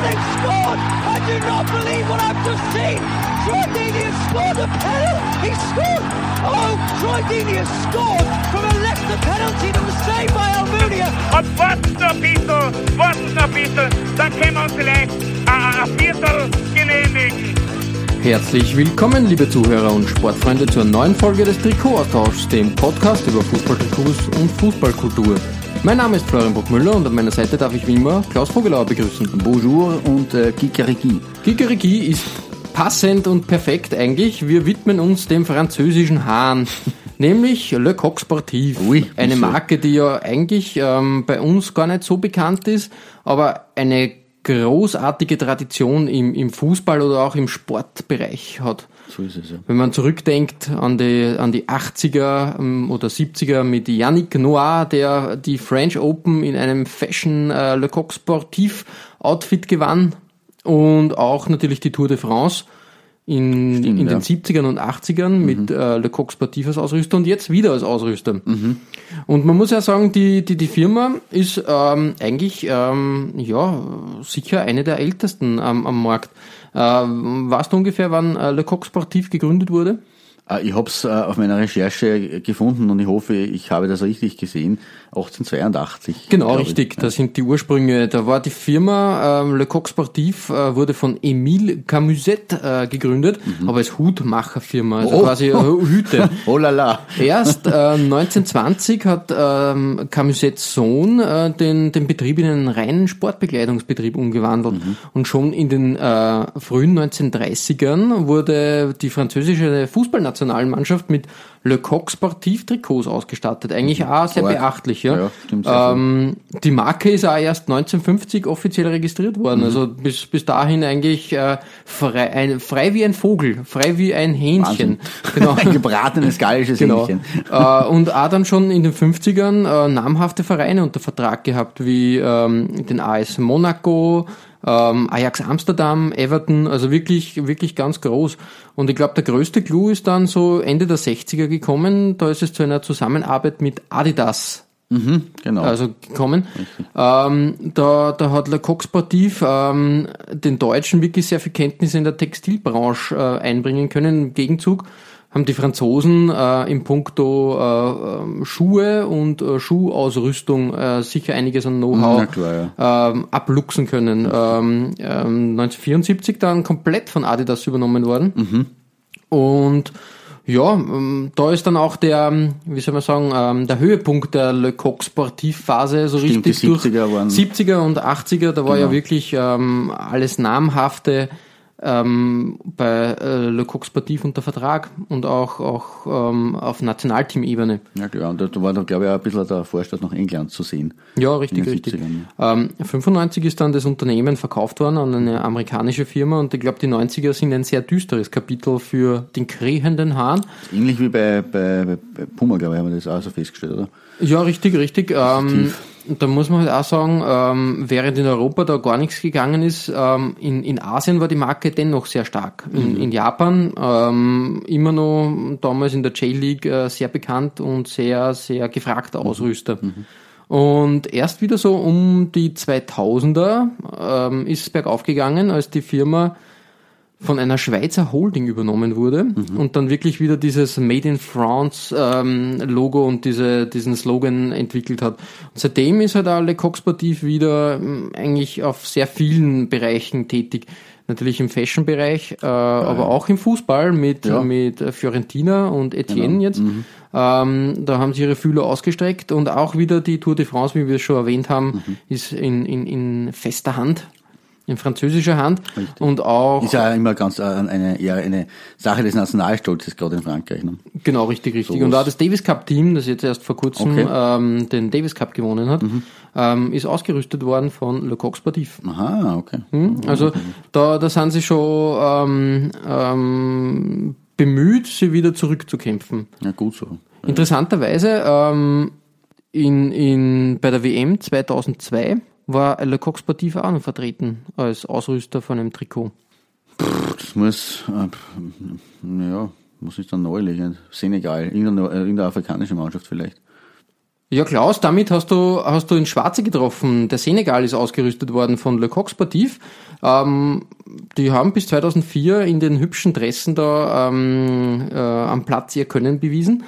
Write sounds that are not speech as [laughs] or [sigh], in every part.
They've scored! I do not believe what I've just seen! Troy Deeney has scored a penalty! He scored! Oh, Troy Deeney has scored from a Leicester penalty that was saved by Almunia! Und warten noch ein bisschen, warten noch ein bisschen, dann können wir uns vielleicht ein, ein Viertel genehmigen. Herzlich willkommen, liebe Zuhörer und Sportfreunde, zur neuen Folge des Trikotaustauschs, dem Podcast über Fußballtrikots und Fußballkultur. Mein Name ist Florian Bruckmüller und an meiner Seite darf ich wie immer Klaus Vogelauer begrüßen. Bonjour und äh, Kikeriki. Kikeriki ist passend und perfekt eigentlich. Wir widmen uns dem französischen Hahn, [laughs] nämlich Le Coq Sportif. Oui, eine? Marke, die ja eigentlich ähm, bei uns gar nicht so bekannt ist, aber eine großartige Tradition im, im Fußball oder auch im Sportbereich hat. So ist es ja. Wenn man zurückdenkt an die, an die 80er ähm, oder 70er mit Yannick Noir, der die French Open in einem Fashion äh, Le Coq Sportif Outfit gewann und auch natürlich die Tour de France in, Stimmt, in ja. den 70ern und 80ern mit äh, Le Coq Sportif als Ausrüster und jetzt wieder als Ausrüster. Und man muss ja sagen, die, die, die Firma ist ähm, eigentlich ähm, ja, sicher eine der ältesten am, am Markt. Äh, weißt du ungefähr, wann äh, Le Coq Sportif gegründet wurde? Äh, Ich habe es äh, auf meiner Recherche gefunden und ich hoffe, ich habe das richtig gesehen. 1882. Genau, glaub ich. richtig. Das sind die Ursprünge. Da war die Firma ähm, Le Coq Sportif äh, wurde von Emile Camuset äh, gegründet, aber als Hutmacherfirma, also Oh. quasi äh, Hüte. [laughs] Oh la la. Erst äh, 1920 hat ähm, Camusets Sohn äh, den, den Betrieb in einen reinen Sportbekleidungsbetrieb umgewandelt. Und schon in den äh, frühen 1930ern wurde die französische Fußballnationalmannschaft mit Le Coq Sportif Trikots ausgestattet. Eigentlich auch sehr Stark. beachtlich. Ja. Ja, stimmt, ähm, die Marke ist auch erst 1950 offiziell registriert worden. Also bis, bis dahin eigentlich äh, frei, ein, frei wie ein Vogel, frei wie ein Hähnchen. Genau. [laughs] Ein gebratenes gallisches Genau. Hähnchen. äh, und auch dann schon in den 50ern äh, namhafte Vereine unter Vertrag gehabt, wie ähm, den AS Monaco, ähm, Ajax Amsterdam, Everton, also wirklich, wirklich ganz groß. Und ich glaube, der größte Clou ist dann so Ende der 60er gekommen. Da ist es zu einer Zusammenarbeit mit Adidas Genau. also gekommen. Ähm, da, da hat Le Coq Sportif ähm, den Deutschen wirklich sehr viel Kenntnisse in der Textilbranche äh, einbringen können. Im Gegenzug haben die Franzosen äh, im Puncto äh, ähm, Schuhe und äh, Schuhausrüstung äh, sicher einiges an Know-how klar, ähm, abluchsen können. Ähm, ähm, 1974 dann komplett von Adidas übernommen worden. Und ja, ähm, da ist dann auch der, ähm, wie soll man sagen, ähm, der Höhepunkt der Le Coq Sportivphase so Stimmt, richtig die 70er waren- 70er und 80er, da war ja Genau. wirklich ähm, alles namhafte ähm, bei äh, Le Coq Sportif unter Vertrag und auch, auch ähm, auf Nationalteamebene. ja klar, und da war da glaube ich auch ein bisschen der Vorstoß nach England zu sehen. Ja, richtig, richtig. 70ern, Ähm, 95 ist dann das Unternehmen verkauft worden an eine amerikanische Firma und ich glaube, die 90er sind ein sehr düsteres Kapitel für den krähenden Hahn. Ähnlich wie bei, bei, bei, bei Puma, glaube ich, haben wir das auch so festgestellt, oder? Ja, richtig, richtig. Ähm, da muss man halt auch sagen, ähm, während in Europa da gar nichts gegangen ist, ähm, in, in Asien war die Marke dennoch sehr stark. In, in Japan ähm, immer noch damals in der J-League äh, sehr bekannt und sehr, sehr gefragter Ausrüster. Und erst wieder so um die 2000er ähm, ist es bergauf gegangen, als die Firma von einer Schweizer Holding übernommen wurde und dann wirklich wieder dieses Made in France ähm, Logo und diese, diesen Slogan entwickelt hat. Und seitdem ist halt auch Le Coq Sportif wieder ähm, eigentlich auf sehr vielen Bereichen tätig. Natürlich im Fashion-Bereich, äh, aber auch im Fußball mit, Ja. mit Fiorentina und Etienne Genau. jetzt. Ähm, da haben sie ihre Fühler ausgestreckt und auch wieder die Tour de France, wie wir es schon erwähnt haben, ist in, in, in fester Hand, in französischer Hand und auch Ist ja immer ganz äh, eine, eher eine Sache des Nationalstolzes, gerade in Frankreich. Ne? Genau, richtig, richtig. Sowas. Und auch das Davis Cup Team, das jetzt erst vor kurzem Okay. Mhm. ähm, den Davis Cup gewonnen hat, ähm, ist ausgerüstet worden von Le Coq Sportif. Aha, okay. Hm? Also da, da sind sie schon ähm, ähm, bemüht, sie wieder zurückzukämpfen. Ja, gut so. Interessanterweise, ähm, in, in, bei der WM 2002 war Le Coq Sportif auch noch vertreten als Ausrüster von einem Trikot. Das muss, äh, ja, muss ich dann neu liegen. Senegal, irgendeine, äh, irgendeine afrikanische Mannschaft vielleicht. Ja, Klaus, damit hast du, hast du ins Schwarze getroffen. Der Senegal ist ausgerüstet worden von Le Coq Sportif. Ähm, die haben bis 2004 in den hübschen Dressen da ähm, äh, am Platz ihr Können bewiesen,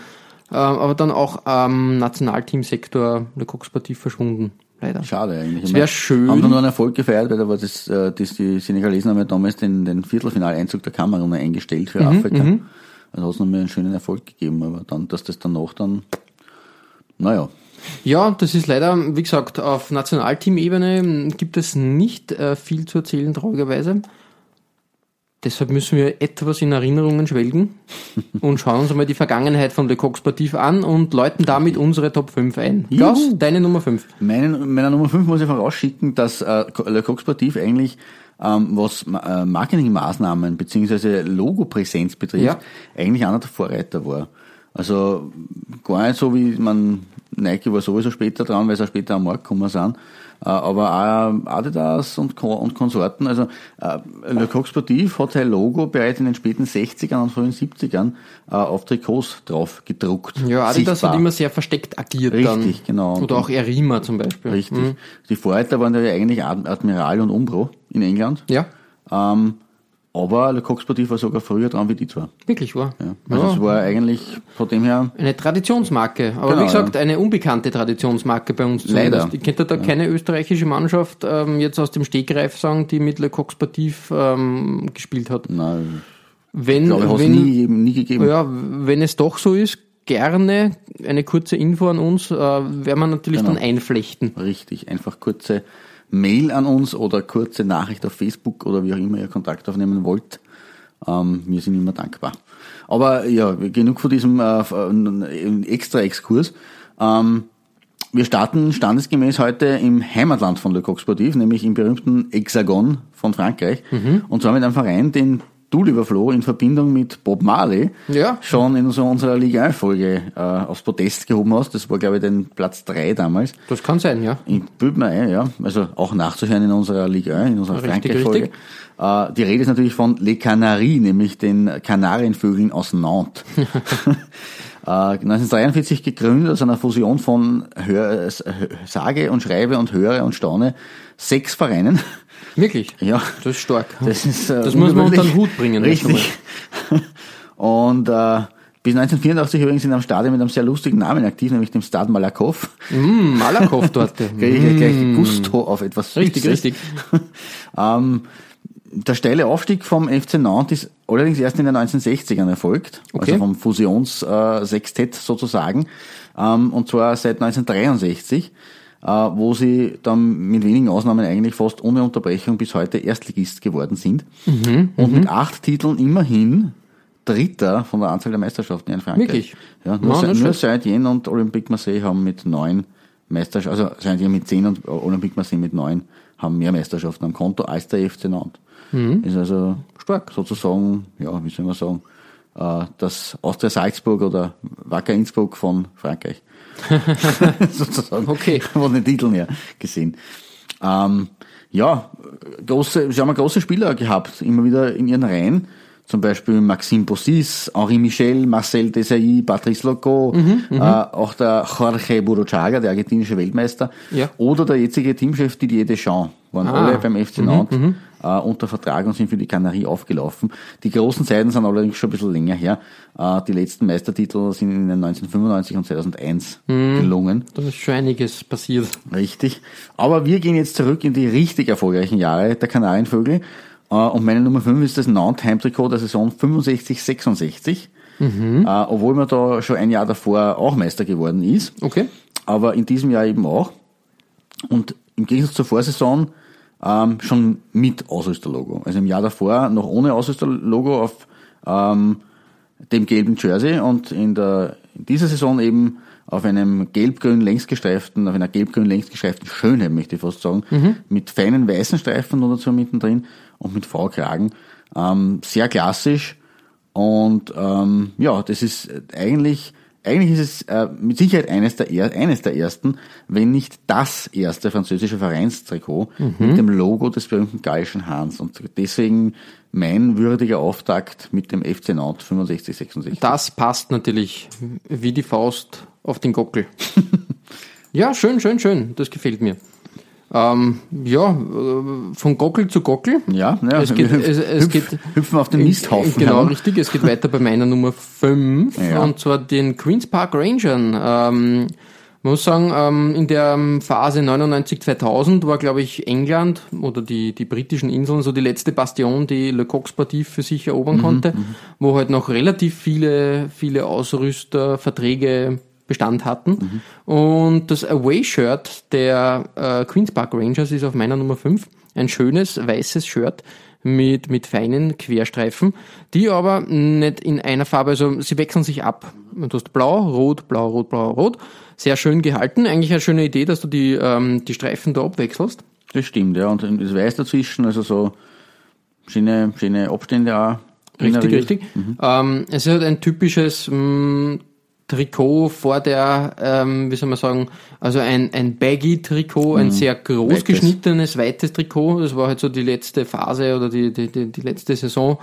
ähm, aber dann auch am Nationalteamsektor Le Coq Sportif verschwunden. Leider. Schade eigentlich. Es wäre schön. Haben nur einen Erfolg gefeiert, weil da war das, äh, das die Senegalesen haben ja damals den, den Viertelfinaleinzug der Kamerun eingestellt für Mhm, Afrika. Also hat es nochmal einen schönen Erfolg gegeben, aber dann, dass das danach dann, naja, Ja, das ist leider, wie gesagt, auf Nationalteamebene gibt es nicht äh, viel zu erzählen, traurigerweise. Deshalb müssen wir etwas in Erinnerungen schwelgen und schauen uns einmal die Vergangenheit von Le Coq Sportif an und läuten damit unsere Top 5 ein. Klaus, deine Nummer 5. Meinen, meiner Nummer 5 muss ich vorausschicken, dass äh, Le Coq Sportif eigentlich ähm, was äh, Marketingmaßnahmen beziehungsweise Logopräsenz betrifft, Ja. eigentlich einer der Vorreiter war. Also gar nicht so wie man Nike war sowieso später dran, weil sie auch später am Markt gekommen sind. Äh, aber auch Adidas und, und Konsorten, also äh, Le Coq Sportif hat sein Logo bereits in den späten 60ern und frühen 70ern äh, auf Trikots drauf gedruckt. Ja, Adidas Sichtbar. hat immer sehr versteckt agiert dann. Richtig, genau. Oder auch Erima zum Beispiel. Richtig. Mhm. Die Vorreiter waren ja eigentlich Ad- Admiral und Umbro in England. Ja, Ähm, aber Le Coq Sportif war sogar früher dran wie die zwei. wirklich wahr. Ja. Also es war eigentlich von dem her, Eine Traditionsmarke, aber Genau, wie gesagt, eine unbekannte Traditionsmarke bei uns Leider. zumindest. Ich könnte da keine österreichische Mannschaft ähm, jetzt aus dem Stegreif sagen, die mit Le Coq Sportif ähm, gespielt hat. na, Wenn, glaube ich, es wenn, nie, gegeben- nie gegeben. ja, wenn es doch so ist, gerne eine kurze Info an uns, äh, werden wir natürlich Genau. dann einflechten. Richtig. Einfach kurze Mail an uns oder kurze Nachricht auf Facebook oder wie auch immer ihr Kontakt aufnehmen wollt. Ähm, wir sind immer dankbar. Aber ja, genug von diesem äh, extra Exkurs. Ähm, wir starten standesgemäß heute im Heimatland von Le Coq Sportif, nämlich im berühmten Hexagon von Frankreich. Und zwar mit einem Verein, den du, lieber Flo, in Verbindung mit Bob Marley Ja. schon in so unserer Liga 1-Folge äh, aufs Podest gehoben hast. Das war, glaube ich, den Platz 3 damals. Das kann sein, ja. Ich büt mir ein, ja. Also auch nachzuhören in unserer Liga 1, in unserer Frankreich-Folge. Äh, die Rede ist natürlich von Les Canaries, nämlich den Kanarienvögeln aus Nantes. [laughs] [laughs] äh, 1943 gegründet aus einer Fusion von Hör, äh, Sage und Schreibe und Höre und Staune sechs Vereinen. Wirklich. Ja. Das ist stark. Das ist äh, Das muss man unter den. Hut bringen, Richtig. [laughs] Und äh, bis 1984 übrigens in einem Stadion mit einem sehr lustigen Namen aktiv, nämlich dem Stade Malakoff. Mm, Malakoff dort. Kriege [laughs] ich gleich Gusto auf etwas Richtig, Süßes. richtig. [laughs] ähm, der steile Aufstieg vom FC Nantes ist allerdings erst in den 1960ern erfolgt, Okay. also vom Fusionssextett sozusagen, ähm, und zwar seit 1963, äh, wo sie dann mit wenigen Ausnahmen eigentlich fast ohne Unterbrechung bis heute Erstligist geworden sind Mhm, und mit acht Titeln immerhin Dritter von der Anzahl der Meisterschaften in Frankreich. Wirklich? Ja, nur, nicht nur. Saint-Etienne und Olympique Marseille haben mit neun Meisterschaften, also Saint-Etienne mit zehn und Olympique Marseille mit neun haben mehr Meisterschaften am Konto als der FC Nantes. Mhm. Ist also Stark. sozusagen, ja, wie soll man sagen, äh, das Austria Salzburg oder Wacker Innsbruck von Frankreich. [laughs] [laughs] sozusagen. Okay. [laughs] Von den Titeln her gesehen. Ähm, ja, große, sie haben große Spieler gehabt, immer wieder in ihren Reihen. Zum Beispiel Maxime Bossis, Henri Michel, Marcel Desailly, Patrice Loco, Mhm, äh, auch der Jorge Buruchaga, der argentinische Weltmeister, Ja. oder der jetzige Teamchef Didier Deschamps, waren Ah. alle beim FC Nantes äh, unter Vertrag und sind für die Kanarie aufgelaufen. Die großen Zeiten sind allerdings schon ein bisschen länger her. Äh, die letzten Meistertitel sind in den 1995 und 2001 gelungen. Da ist schon einiges passiert. Richtig. Aber wir gehen jetzt zurück in die richtig erfolgreichen Jahre der Kanarienvögel. Äh, Und meine Nummer 5 ist das Nantes Heimtrikot der Saison 65-66. Äh, obwohl man da schon ein Jahr davor auch Meister geworden ist. Okay. Aber in diesem Jahr eben auch. Und im Gegensatz zur Vorsaison ähm, schon mit Ausrüsterlogo. Also im Jahr davor noch ohne Ausrüsterlogo auf ähm, dem gelben Jersey und in, der, in dieser Saison eben auf einem gelb-grün längsgestreiften, auf einer gelb-grün längsgestreiften Schönheit, möchte ich fast sagen, mit feinen weißen Streifen oder so mittendrin und mit V-Kragen. Ähm, sehr klassisch Und ähm, ja, das ist eigentlich, eigentlich ist es äh, mit Sicherheit eines der, er, eines der ersten, wenn nicht das erste französische Vereinstrikot mit dem Logo des berühmten gallischen Hahns. Und deswegen mein würdiger Auftakt mit dem FC Nantes 65, 66. Das passt natürlich wie die Faust auf den Gockel. [laughs] ja, schön, schön, schön. Das gefällt mir. Ähm, ja, äh, von Gockel zu Gockel. Ja, ja Es geht- es- es hüpf- geht- hüpfen auf den Misthaufen. Genau, herum. richtig. Es geht weiter bei meiner Nummer 5 Ja. und zwar den Queen's Park Rangern. Ähm, man muss sagen, ähm, in der ähm, Phase 99-2000 war, glaube ich, England oder die, die britischen Inseln so die letzte Bastion, die Le Coq Sportif für sich erobern Mhm, konnte, wo halt noch relativ viele, viele Ausrüster, Verträge Bestand hatten. Mhm. Und das Away-Shirt der äh, Queen's Park Rangers ist auf meiner Nummer 5. Ein schönes weißes Shirt mit, mit feinen Querstreifen, die aber nicht in einer Farbe, also sie wechseln sich ab. Du hast blau, rot, blau, rot, blau, rot. Sehr schön gehalten. Eigentlich eine schöne Idee, dass du die, ähm, die Streifen da abwechselst. Das stimmt, ja. Und das Weiß dazwischen, also so schöne, schöne Abstände auch. Richtig, richtig. Ähm, es ist halt ein typisches mh, Trikot vor der, ähm, wie soll man sagen, also ein, ein Baggy-Trikot, ein sehr groß Weites. geschnittenes, weites Trikot. Das war halt so die letzte Phase oder die, die, die, die letzte Saison,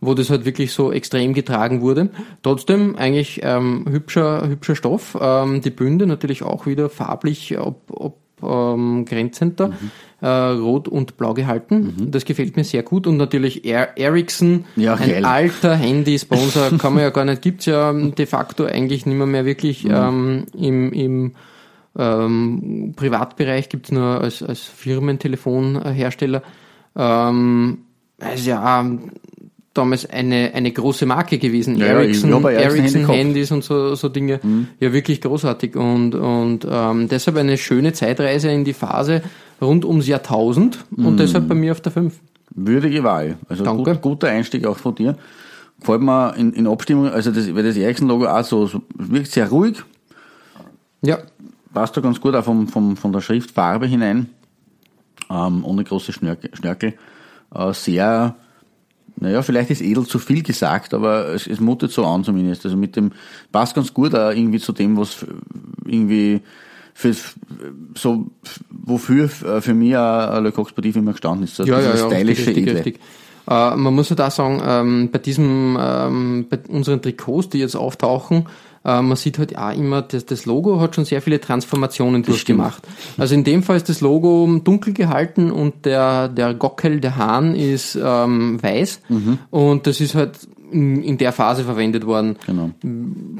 wo das halt wirklich so extrem getragen wurde. Trotzdem eigentlich ähm, hübscher, hübscher Stoff. Ähm, die Bünde natürlich auch wieder farblich ob, ob ähm, grenzender, Mhm. äh, rot und blau gehalten. Das gefällt mir sehr gut. Und natürlich er Ericsson, Ja, ein geil. alter Handy-Sponsor, [laughs] kann man ja gar nicht, gibt's ja de facto eigentlich nicht mehr, mehr wirklich Mhm. ähm, im, im ähm, Privatbereich gibt's nur als, als Firmentelefonhersteller. Ähm, also ja, damals eine, eine große Marke gewesen. Ja, ja, Ericsson, ein Ericsson. Handys und so, so Dinge. Ja, wirklich großartig. Und, und ähm, deshalb eine schöne Zeitreise in die Phase rund ums Jahrtausend und deshalb bei mir auf der 5. Würdige Wahl. Also Danke. Gut, guter Einstieg auch von dir. Gefällt mir in, in Abstimmung, also das, weil das Ericsson-Logo auch so, so wirkt sehr ruhig, Ja, passt da ganz gut auch vom, vom, von der Schriftfarbe hinein, ähm, ohne große Schnörkel. Schnörkel. Äh, sehr, naja, vielleicht ist edel zu viel gesagt, aber es, es mutet so an zumindest. Also mit dem, passt ganz gut auch irgendwie zu dem, was irgendwie für, so, wofür äh, für mich auch Le Coq Sportif immer gestanden ist. So ja, ja, dieses ja, stylische, richtig, edle. richtig. Äh, man muss ja da sagen, ähm, bei diesem, ähm, bei unseren Trikots, die jetzt auftauchen, äh, man sieht halt auch immer, das, das Logo hat schon sehr viele Transformationen durchgemacht. Also in dem Fall ist das Logo dunkel gehalten und der, der Gockel, der Hahn ist ähm, weiß und das ist halt in, in der Phase verwendet worden. Genau.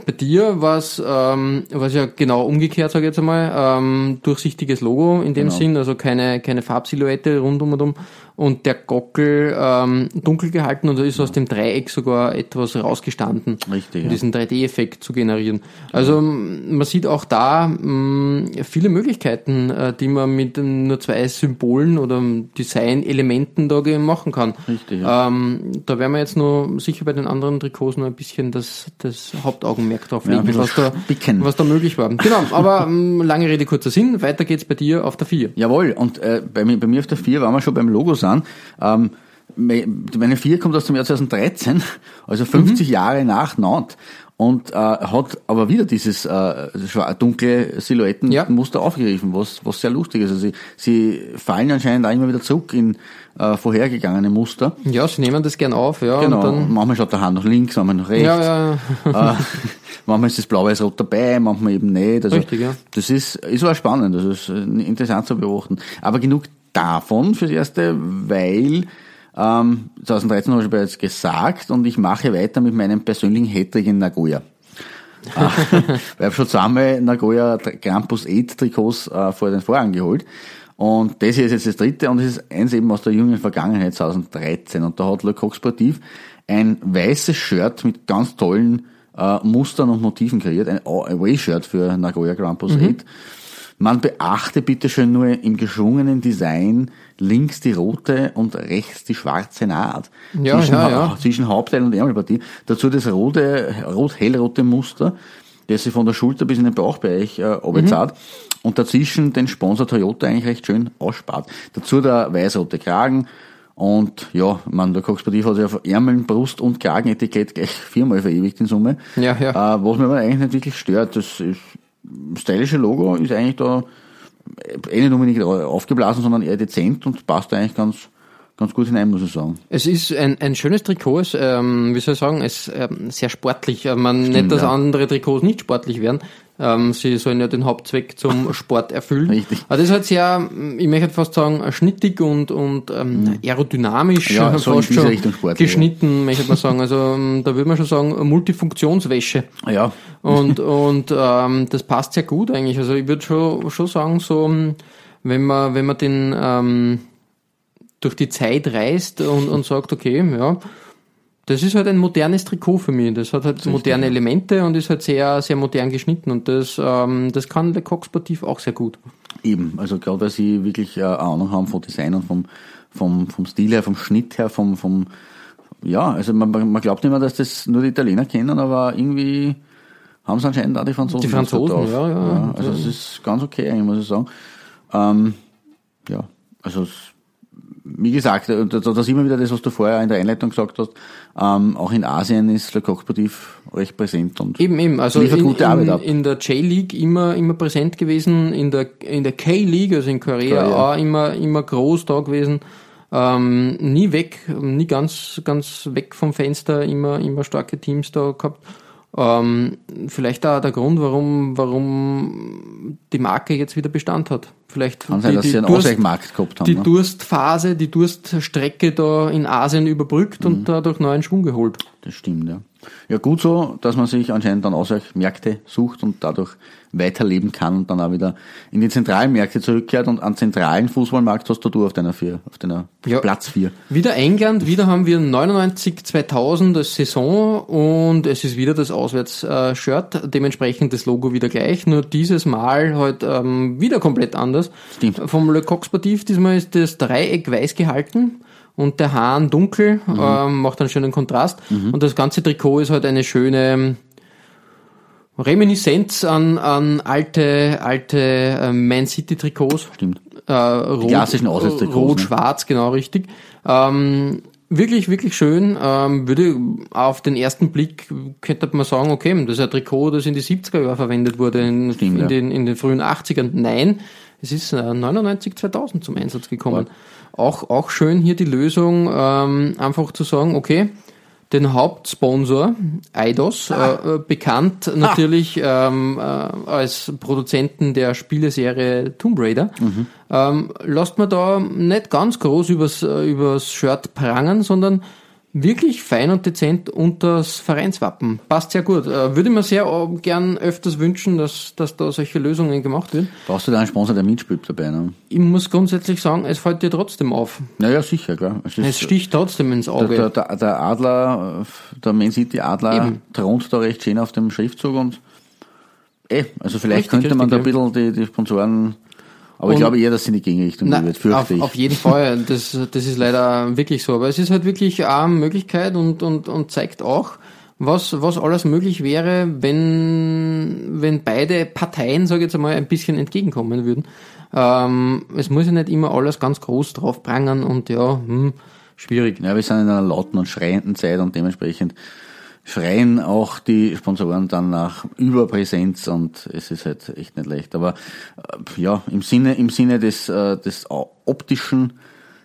Bei dir war es ähm, war's ja genau umgekehrt, sage ich jetzt einmal, ähm, durchsichtiges Logo in dem Genau. Sinn, also keine, keine Farbsilhouette rundum und um und der Gockel ähm, dunkel gehalten und da ist aus dem Dreieck sogar etwas rausgestanden, Richtig, um ja. diesen 3D-Effekt zu generieren. Also man sieht auch da m, viele Möglichkeiten, äh, die man mit nur zwei Symbolen oder Design-Elementen da machen kann. Richtig, Ähm, da werden wir jetzt nur sicher bei den anderen Trikots nur ein bisschen das, das Hauptaugenmerk drauf Ja, legen, bisschen was da, was da möglich war. Genau, aber ähm, lange Rede, kurzer Sinn. Weiter geht's bei dir auf der 4. Jawohl, und äh, bei, mir, bei mir auf der 4 waren wir schon beim Logo sind. Ähm, me- meine 4 kommt aus dem Jahr 2013, also 50 Jahre nach Nantes. Und äh, hat aber wieder dieses äh, dunkle Silhouettenmuster aufgegriffen, was, was sehr lustig ist. Also sie, sie fallen anscheinend auch immer wieder zurück in äh, vorhergegangene Muster. Ja, sie nehmen das gern auf, ja. Genau, dann, manchmal schaut der Hand nach links, manchmal nach rechts. ja, ja, äh, [laughs] manchmal ist das blau-weiß-rot dabei, manchmal eben nicht. Also Richtig, ja. Das ist, ist auch spannend, das ist äh, interessant zu beobachten. Aber genug davon fürs Erste, weil ähm, 2013 habe ich bereits gesagt und ich mache weiter mit meinem persönlichen Hattrick in Nagoya. Äh, [laughs] weil ich habe schon zweimal Nagoya Krampus 8 Trikots äh, vor den Vorhang geholt. Und das hier ist jetzt das dritte und das ist eins eben aus der jungen Vergangenheit 2013. Und da hat Le Coq Sportif ein weißes Shirt mit ganz tollen äh, Mustern und Motiven kreiert. Ein Away-Shirt für Nagoya Grampus 8. Man beachte bitte schön nur im geschwungenen Design links die rote und rechts die schwarze Naht. Ja, zwischen, ja, ja. zwischen Hauptteil und Ärmelpartie. Dazu das rote, rot-hellrote Muster, das sich von der Schulter bis in den Bauchbereich äh, runterzahlt und dazwischen den Sponsor Toyota eigentlich recht schön ausspart. Dazu der weiß-rote Kragen Und ja, man, der Cox-Sportiv hat sich auf Ärmeln, Brust und Kragenetikett gleich viermal verewigt in Summe. Ja, ja. Äh, was mir aber eigentlich nicht wirklich stört, das ist, stylische Logo ist eigentlich da eh nicht unbedingt aufgeblasen, sondern eher dezent und passt eigentlich ganz, ganz gut hinein, muss ich sagen. Es ist ein, ein schönes Trikot, es, ähm, wie soll ich sagen, es ist ähm, sehr sportlich. Äh, Man Stimmt, nicht, dass ja. andere Trikots nicht sportlich werden. Ähm, sie sollen ja den Hauptzweck zum [laughs] Sport erfüllen. Richtig. Aber das ist halt sehr, ich möchte fast sagen, schnittig und, und ähm, aerodynamisch. Ja, äh, so Richtung sportlich, geschnitten, möchte man sagen. Also ähm, da würde man schon sagen, Multifunktionswäsche. Ja, Und, und ähm, das passt sehr gut eigentlich. Also ich würde schon, schon sagen, so wenn man, wenn man den ähm, durch die Zeit reist und, und sagt, okay, ja, das ist halt ein modernes Trikot für mich. Das hat halt moderne Elemente und ist halt sehr, sehr modern geschnitten. Und das, ähm, das kann Le Coq Sportif auch sehr gut. eben. Also gerade weil sie wirklich äh, Ahnung haben vom Design und vom, vom, vom Stil her, vom Schnitt her, vom, vom ja, also man, man glaubt immer, dass das nur die Italiener kennen, aber irgendwie haben es anscheinend auch die Franzosen. Die Franzosen, drauf. ja, ja. Also es ist ganz okay eigentlich, muss ich sagen. Ähm, ja, also es- wie gesagt, äh, da, da sieht man wieder das, was du vorher in der Einleitung gesagt hast. Ähm, auch in Asien ist Le Coq Sportif recht präsent und Eben, eben. Also Liefert in, gute Arbeit in, ab. in der J-League immer, immer präsent gewesen, in der, in der K-League, also in Korea, Korea. auch immer, immer groß da gewesen. Ähm, nie weg, nie ganz, ganz weg vom Fenster, immer, immer starke Teams da gehabt. Ähm, vielleicht auch der Grund, warum, warum die Marke jetzt wieder Bestand hat. Vielleicht kann sein, dass sie einen Durst- gehabt haben. die ne? Durstphase, die Durststrecke da in Asien überbrückt Mhm. und dadurch neuen Schwung geholt. Das stimmt, ja. Ja, gut so, dass man sich anscheinend dann Ausweichmärkte sucht und dadurch weiterleben kann und dann auch wieder in die zentralen Märkte zurückkehrt und an zentralen Fußballmarkt hast du du auf deiner vier, auf deiner Ja. Platz vier. Wieder England, wieder haben wir 99, 2000 als Saison und es ist wieder das Auswärts-Shirt, dementsprechend das Logo wieder gleich, nur dieses Mal halt ähm, wieder komplett anders. Stimmt. Vom Le Coq Sportif diesmal ist das Dreieck weiß gehalten und der Hahn dunkel, ähm, macht einen schönen Kontrast und das ganze Trikot ist halt eine schöne Reminiszenz an, an alte, alte äh, Man City Trikots Stimmt. äh, rot, klassischen Auswärtstrikots, Rot, ne? schwarz, genau richtig. Ähm, wirklich, wirklich schön. Ähm, würde auf den ersten Blick könnte man sagen, okay, das ist ein Trikot, das in die 70er Jahre verwendet wurde, in, Stimmt, in, ja. den, in den frühen 80ern. Nein, es ist äh, 99, 2000 zum Einsatz gekommen. Auch, auch schön hier die Lösung, ähm, einfach zu sagen, okay, den Hauptsponsor, Eidos, Ah. äh, äh, bekannt natürlich ähm, äh, als Produzenten der Spieleserie Tomb Raider, Mhm. ähm, lasst man da nicht ganz groß übers, äh, übers Shirt prangern, sondern wirklich fein und dezent unters Vereinswappen. Passt sehr gut. Äh, würde mir sehr äh, gern öfters wünschen, dass, dass da solche Lösungen gemacht werden. Brauchst du da einen Sponsor, der mitspielt dabei? Ne? Ich muss grundsätzlich sagen, es fällt dir trotzdem auf. Naja, sicher, klar. Es ist- Es sticht trotzdem ins Auge. der, der, der Adler, der Man City Adler Eben. thront da recht schön auf dem Schriftzug und eh, also vielleicht Richtig, könnte man da ein richtig, bisschen die, die Sponsoren, aber ich Und- glaube eher, dass sie in die Gegenrichtung Na, gehen wird, fürchte auf, ich. auf jeden Fall. Das, das ist leider wirklich so. Aber es ist halt wirklich eine Möglichkeit und, und, und zeigt auch, was, was alles möglich wäre, wenn, wenn beide Parteien, sage ich jetzt einmal, ein bisschen entgegenkommen würden. Ähm, es muss ja nicht immer alles ganz groß drauf prangern und ja, hm, schwierig. Ja, wir sind in einer lauten und schreienden Zeit und dementsprechend schreien auch die Sponsoren dann nach Überpräsenz und es ist halt echt nicht leicht. Aber äh, ja, im Sinne, im Sinne des, äh, des optischen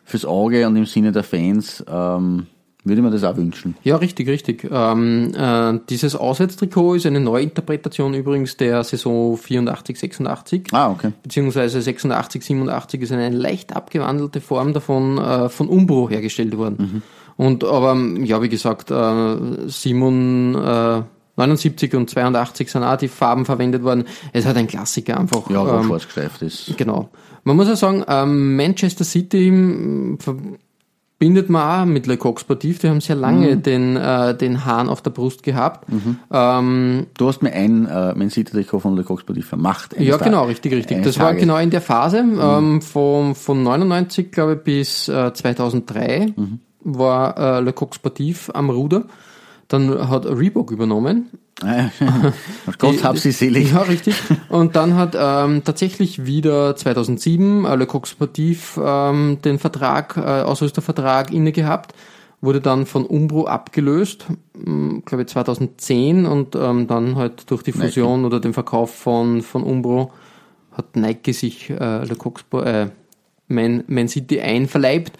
fürs Auge und im Sinne der Fans ähm, würde ich mir das auch wünschen. Ja, richtig, richtig. Ähm, äh, dieses Auswärtstrikot ist eine Neuinterpretation übrigens der Saison 84, 86. Ah, okay. beziehungsweise 86, 87 ist eine leicht abgewandelte Form davon äh, von Umbro hergestellt worden. Und aber ja, wie gesagt, äh, 7, äh, 79 und 82 sind auch die Farben verwendet worden. Es hat ein Klassiker einfach. Ja, ähm, schwarz gestreift ist. Genau. Man muss ja sagen, ähm, Manchester City ähm, verbindet man auch mit Le Coq Sportif. Die haben sehr lange Mhm. den, äh, den Hahn auf der Brust gehabt. Ähm, Du hast mir ein äh, Man City Trikot von Le Coq Sportif vermacht. Ja, genau, richtig, richtig. Das war Tages. genau in der Phase, ähm, von, von 99, glaube ich, bis äh, 2003 war äh, Le Coq Sportif am Ruder. Dann hat Reebok übernommen Gott hab sie selig. Ja, richtig. Und dann hat ähm, tatsächlich wieder 2007 äh, Le Coq Sportif ähm, den Vertrag, äh, Ausrüstervertrag inne gehabt, wurde dann von Umbro abgelöst, ähm, glaube ich 2010 und ähm, dann halt durch die Fusion oder den Verkauf von, von Umbro hat Nike sich äh, Le Coq Sport, äh, Man, Man City einverleibt.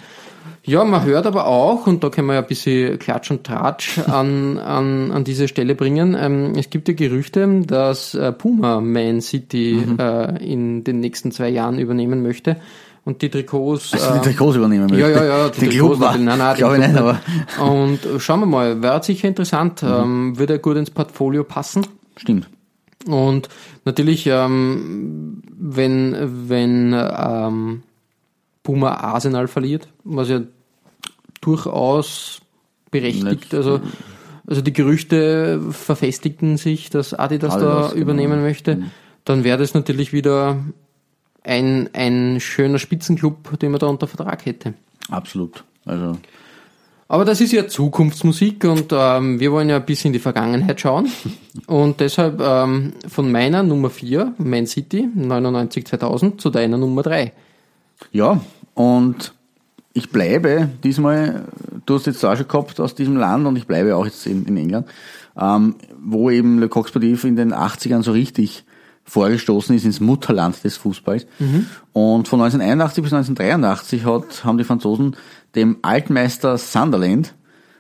Ja, man hört aber auch, und da können wir ja ein bisschen Klatsch und Tratsch an, an, an diese Stelle bringen, ähm, es gibt ja Gerüchte, dass äh, Puma Man City äh, in den nächsten zwei Jahren übernehmen möchte. Und die Trikots. Also die äh, Trikots übernehmen möchte. ja, ja, ja, die Den Trikots Club war. Nein, nein, glaube ich nicht, aber Und schauen wir mal, wäre sicher interessant, Mhm. ähm, würde gut ins Portfolio passen. stimmt. Und natürlich, ähm, wenn, wenn ähm, Puma Arsenal verliert, was ja durchaus berechtigt, also, also die Gerüchte verfestigten sich, dass Adidas, Adidas, da genau. übernehmen möchte, dann wäre das natürlich wieder ein, ein schöner Spitzenclub, den man da unter Vertrag hätte. Absolut. Also, Aber das ist ja Zukunftsmusik und ähm, wir wollen ja ein bisschen in die Vergangenheit schauen. [laughs] Und deshalb ähm, von meiner Nummer 4, Man City, 99-2000, zu deiner Nummer 3. ja, und ich bleibe diesmal, du hast jetzt auch schon gehabt aus diesem Land und ich bleibe auch jetzt in, in England, ähm, wo eben Le Coq Sportif in den 80ern so richtig vorgestoßen ist ins Mutterland des Fußballs. Und von 1981 bis 1983 hat, haben die Franzosen dem Altmeister Sunderland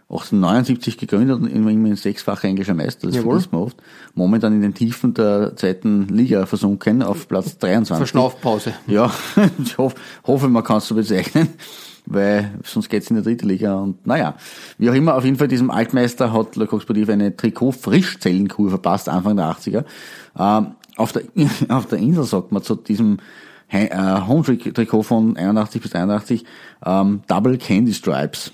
1879 gegründet und immer ein sechsfacher englischer Meister, das Jawohl. vergisst man oft, momentan in den Tiefen der zweiten Liga versunken, auf Platz [laughs] 23. Verschnaufpause. Ja, [laughs] ich hoffe, hoffe man kann es so bezeichnen, weil sonst geht's in der dritte Liga und naja, wie auch immer, auf jeden Fall diesem Altmeister hat Le Coq Sportif eine Trikot-Frischzellenkur verpasst, Anfang der 80er. Ähm, auf, der, [laughs] auf der Insel sagt man zu diesem äh, Home-Trikot von 81 bis 83 ähm, Double Candy Stripes.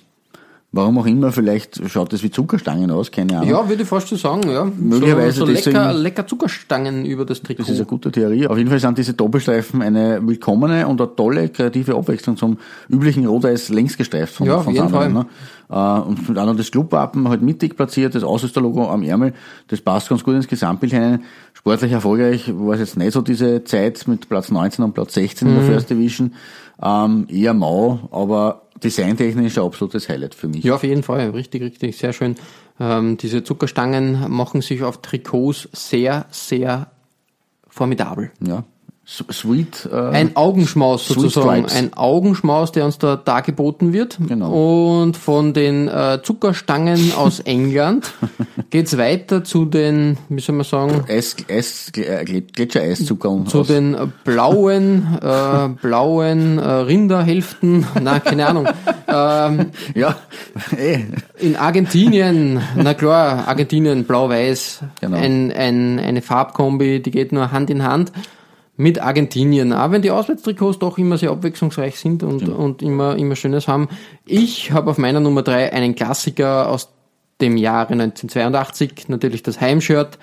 Warum auch immer, vielleicht schaut das wie Zuckerstangen aus, keine Ahnung. Ja, würde ich fast so sagen, ja. Möglicherweise so, so deswegen- lecker, lecker Zuckerstangen über das Trikot. Das ist eine gute Theorie. Auf jeden Fall sind diese Doppelstreifen eine willkommene und eine tolle kreative Abwechslung zum üblichen Rot-Weiß längs gestreift von, Ja, von jeden Fall. Ne? Äh, Und mit auch das Clubwappen halt mittig platziert, das Ausrüsterlogo am Ärmel, das passt ganz gut ins Gesamtbild hinein. Sportlich erfolgreich war es jetzt nicht so diese Zeit mit Platz 19 und Platz 16 Mhm. in der First Division. Ähm, eher mau, aber designtechnisch ein absolutes Highlight für mich. Ja, auf jeden Fall, richtig, richtig, sehr schön. Ähm, diese Zuckerstangen machen sich auf Trikots sehr, sehr formidabel. Ja. Sweet. Äh, Ein Augenschmaus sozusagen, ein Augenschmaus, der uns da dargeboten wird. Genau. Und von den äh, Zuckerstangen aus [laughs] England geht's weiter zu den, wie soll man sagen, Eis, Eis, äh, Gletschereiszucker und zu aus- den blauen, äh, blauen äh, Rinderhälften, na keine Ahnung. Ähm, [laughs] Ja, eh. in Argentinien, na klar, Argentinien, blau-weiß, Genau. ein, ein, eine Farbkombi, die geht nur Hand in Hand mit Argentinien. Auch wenn die Auswärtstrikots doch immer sehr abwechslungsreich sind und, und immer, immer Schönes haben. Ich habe auf meiner Nummer drei einen Klassiker aus dem Jahre 1982, natürlich das Heimshirt.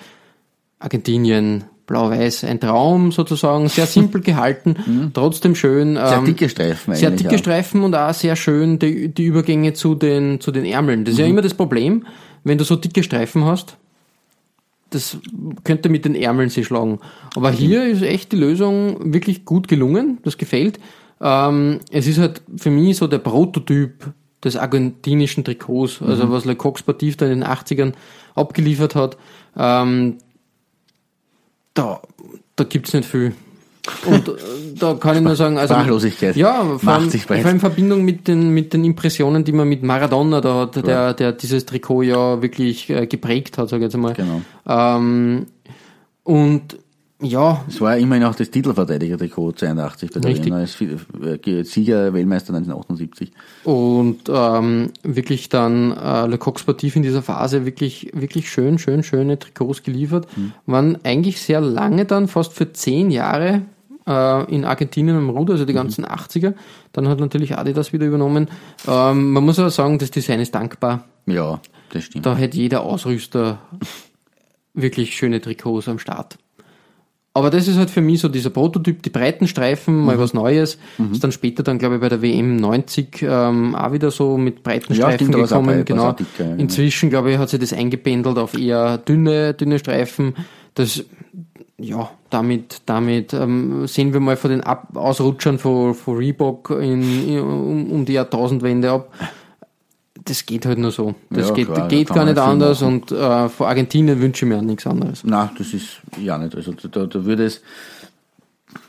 Argentinien, blau-weiß, ein Traum sozusagen, sehr [laughs] simpel gehalten, trotzdem schön. Sehr ähm, dicke Streifen sehr dicke auch. Streifen und auch sehr schön die, die Übergänge zu den, zu den Ärmeln. Das ist ja Mhm. immer das Problem, wenn du so dicke Streifen hast. Das könnte mit den Ärmeln sich schlagen. Aber hier ist echt die Lösung wirklich gut gelungen. Das gefällt. Ähm, es ist halt für mich so der Prototyp des argentinischen Trikots, also Mhm. was Le Coq Sportif da in den 80ern abgeliefert hat. Ähm, da, da gibt's nicht viel. Und äh, da kann ich nur sagen, also Sprachlosigkeit ja, vor allem, vor allem in Verbindung mit den mit den Impressionen, die man mit Maradona da hat, der der dieses Trikot ja wirklich äh, geprägt hat, sage ich jetzt mal. Genau. Ähm, und ja, Es war immerhin auch das Titelverteidiger-Trikot 82 bei der Richtig. Als äh, Sieger, Weltmeister 1978. und ähm, wirklich dann äh, Le Coq Sportif in dieser Phase wirklich wirklich schön, schön, schöne Trikots geliefert. Waren eigentlich sehr lange dann, fast für zehn Jahre äh, in Argentinien am Ruder, also die ganzen 80er. Dann hat natürlich Adidas wieder übernommen. Ähm, man muss aber sagen, das Design ist dankbar. Ja, das stimmt. Da hätte jeder Ausrüster wirklich schöne Trikots am Start. Aber das ist halt für mich so dieser Prototyp, die breiten Streifen, mal Mhm. was Neues. Ist dann später dann, glaube ich, bei der WM 90 ähm, auch wieder so mit breiten Ja, gekommen. bei- genau. dicker, ja. Inzwischen, glaube ich, hat sich das eingependelt auf eher dünne, dünne Streifen. Das, ja, damit, damit ähm, sehen wir mal von den Ab Ausrutschern von, von Reebok in, in, um, um die Jahrtausendwende ab. Das geht halt nur so. Das Ja, geht, klar, da geht kann gar nicht anders machen. und äh, vor Argentinien wünsche ich mir auch nichts anderes. Na, das ist ja nicht. Also da, da würde es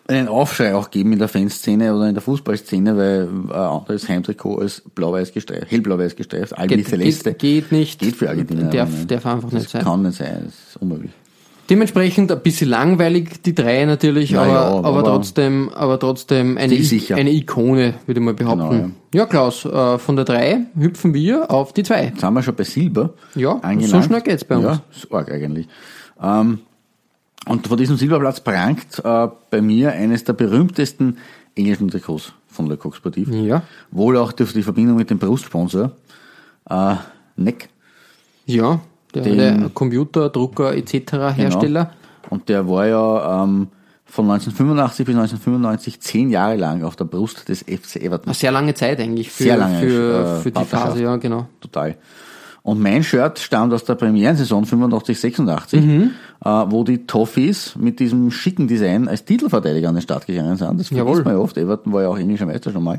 einen Aufschrei auch geben in der Fanszene oder in der Fußballszene, weil ein anderes Heimtrikot als blau-weiß gestreift, hellblau-weiß gestreift, Albi Geht, Celeste, geht, geht nicht. geht für Argentinien. Darf, darf einfach das nicht sein. kann nicht sein, das ist unmöglich. Dementsprechend ein bisschen langweilig, die drei natürlich, Ja, aber, ja, aber, aber- trotzdem, aber trotzdem eine, Stilsicher. eine Ikone, würde ich mal behaupten. Genau, ja. Klaus, äh, von der drei hüpfen wir auf die zwei. Jetzt sind wir schon bei Silber. Ja, angelangt. so schnell geht's bei uns. Ja, ist arg eigentlich. Ähm, und von diesem Silberplatz prangt äh, bei mir eines der berühmtesten englischen Trikots von Le Coq Sportif. Ja. Wohl auch durch die Verbindung mit dem Brustsponsor. Äh, Neck. Ja, der, der Computer, Drucker etc. Hersteller. Genau. Und der war ja ähm, von 1985 bis 1995 zehn Jahre lang auf der Brust des FC Everton. Eine sehr lange Zeit eigentlich für, Sehr lange, für, äh, für die. Phase, ja, genau. Total. Und mein Shirt stammt aus der Premierensaison 85, 86, Mhm. äh, wo die Toffees mit diesem schicken Design als Titelverteidiger an den Start gegangen sind. Das Jawohl. vergisst man ja oft. Everton war ja auch englischer Meister schon mal.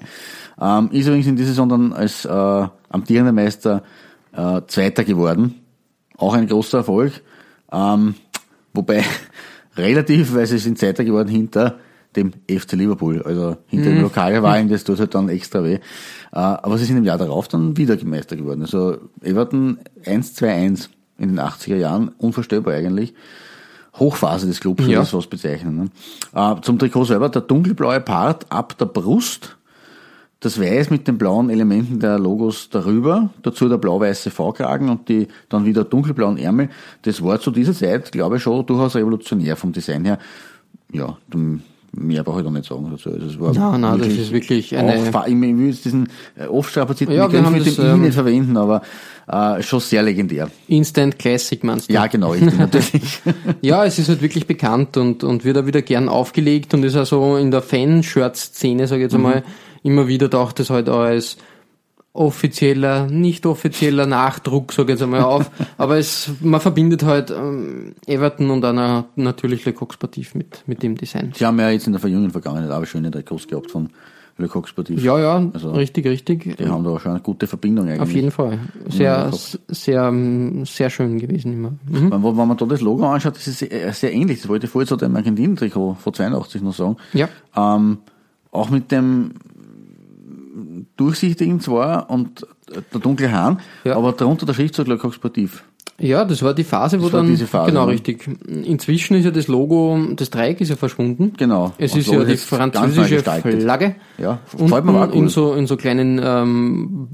Ähm, ist übrigens in dieser Saison dann als äh, amtierender Meister äh, Zweiter geworden. Auch ein großer Erfolg. Ähm, wobei [laughs] relativ, weil sie sind Zweiter geworden hinter dem FC Liverpool, also hinter Mhm. dem Lokalrivalen, das tut halt dann extra weh. Äh, aber sie sind im Jahr darauf dann wieder Meister geworden. Also Everton 1-2-1 in den 80er Jahren, unvorstellbar eigentlich. Hochphase des Clubs, würde Ja. ich das was bezeichnen. Ne? Äh, zum Trikot selber, der dunkelblaue Part ab der Brust, das Weiß mit den blauen Elementen der Logos darüber, dazu der blau-weiße V-Kragen und die dann wieder dunkelblauen Ärmel. Das war zu dieser Zeit, glaube ich, schon durchaus revolutionär vom Design her. Ja, mehr brauche ich da nicht sagen dazu. Also es war Ja, nein, das ist wirklich eine- Auch, ich will jetzt diesen äh, oft strapazierten Ja, Begriff mit das, dem I ähm, nicht verwenden, aber äh, schon sehr legendär. Instant Classic meinst du? Ja, genau, richtig, natürlich. [laughs] Ja, es ist halt wirklich bekannt und, und wird auch wieder gern aufgelegt und ist also in der Fanshirt-Szene, sage ich jetzt einmal, immer wieder taucht es halt auch als offizieller, nicht offizieller Nachdruck, sage ich jetzt einmal auf. [laughs] Aber es, man verbindet halt ähm, Everton und einer natürlich Le Coq Sportif mit, mit dem Design. Sie haben ja jetzt in der verjüngenden Vergangenheit auch schöne Trikots gehabt von Le Coq Sportif. Ja, ja, Also, richtig, richtig. Die haben da auch schon eine gute Verbindung eigentlich. Auf jeden Fall. Sehr, sehr, ähm, sehr schön gewesen immer. Mhm. Wenn, wenn man da das Logo anschaut, das ist sehr, sehr ähnlich. Das wollte ich vorher zu dem Argentinien-Trikot von 82 noch sagen. Ja. Ähm, auch mit dem durchsichtigen zwar und der dunkle Hahn, Ja. aber darunter der Schriftzug Le Coq Sportif. Ja, das war die Phase, wo dann, Phase, genau, ne? richtig. Inzwischen ist ja das Logo, das Dreieck ist ja verschwunden. Genau. Es Und ist ja die französische. Flagge. Ja, mir Unten aber auch in so, in so kleinen ähm,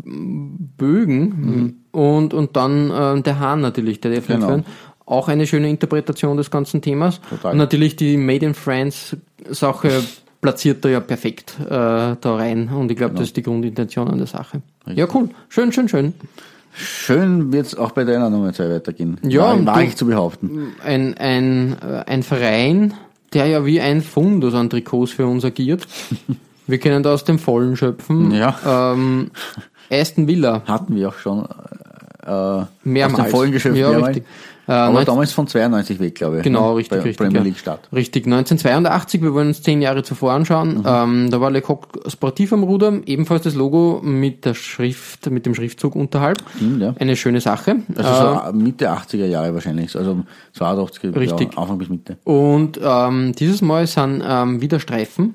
Bögen Mhm. und, und dann ähm, der Hahn natürlich, der darf Genau. fehlen. Auch eine schöne Interpretation des ganzen Themas. Total. Und natürlich die Made in France Sache [laughs] platziert er ja perfekt äh, da rein. Und ich glaube, Genau. das ist die Grundintention an der Sache. Ja, cool. Schön, schön, schön. Schön wird es auch bei deiner Nummer 2 weitergehen. Ja, war, war ich zu behaupten. ein, ein, äh, ein Verein, der ja wie ein Fundus an Trikots für uns agiert. [laughs] Wir können da aus dem Vollen schöpfen. Ja. Ähm, Aston Villa, Hatten wir auch schon äh, mehrmals. aus dem vollen Geschäft ja, mehrmals. richtig. Äh, Aber 19 damals von 92 weg, glaube ich. Genau, ne? richtig, bei richtig. Premier. League Start. Richtig, 1982, wir wollen uns zehn Jahre zuvor anschauen. Mhm. Ähm, da war Le Coq Sportif am Ruder, ebenfalls das Logo mit der Schrift, mit dem Schriftzug unterhalb. Stimmt, ja. Eine schöne Sache. Also Äh, so Mitte 80er Jahre wahrscheinlich, also 82 Richtig. Ja, Anfang bis Mitte. und ähm, dieses Mal sind ähm, wieder Streifen.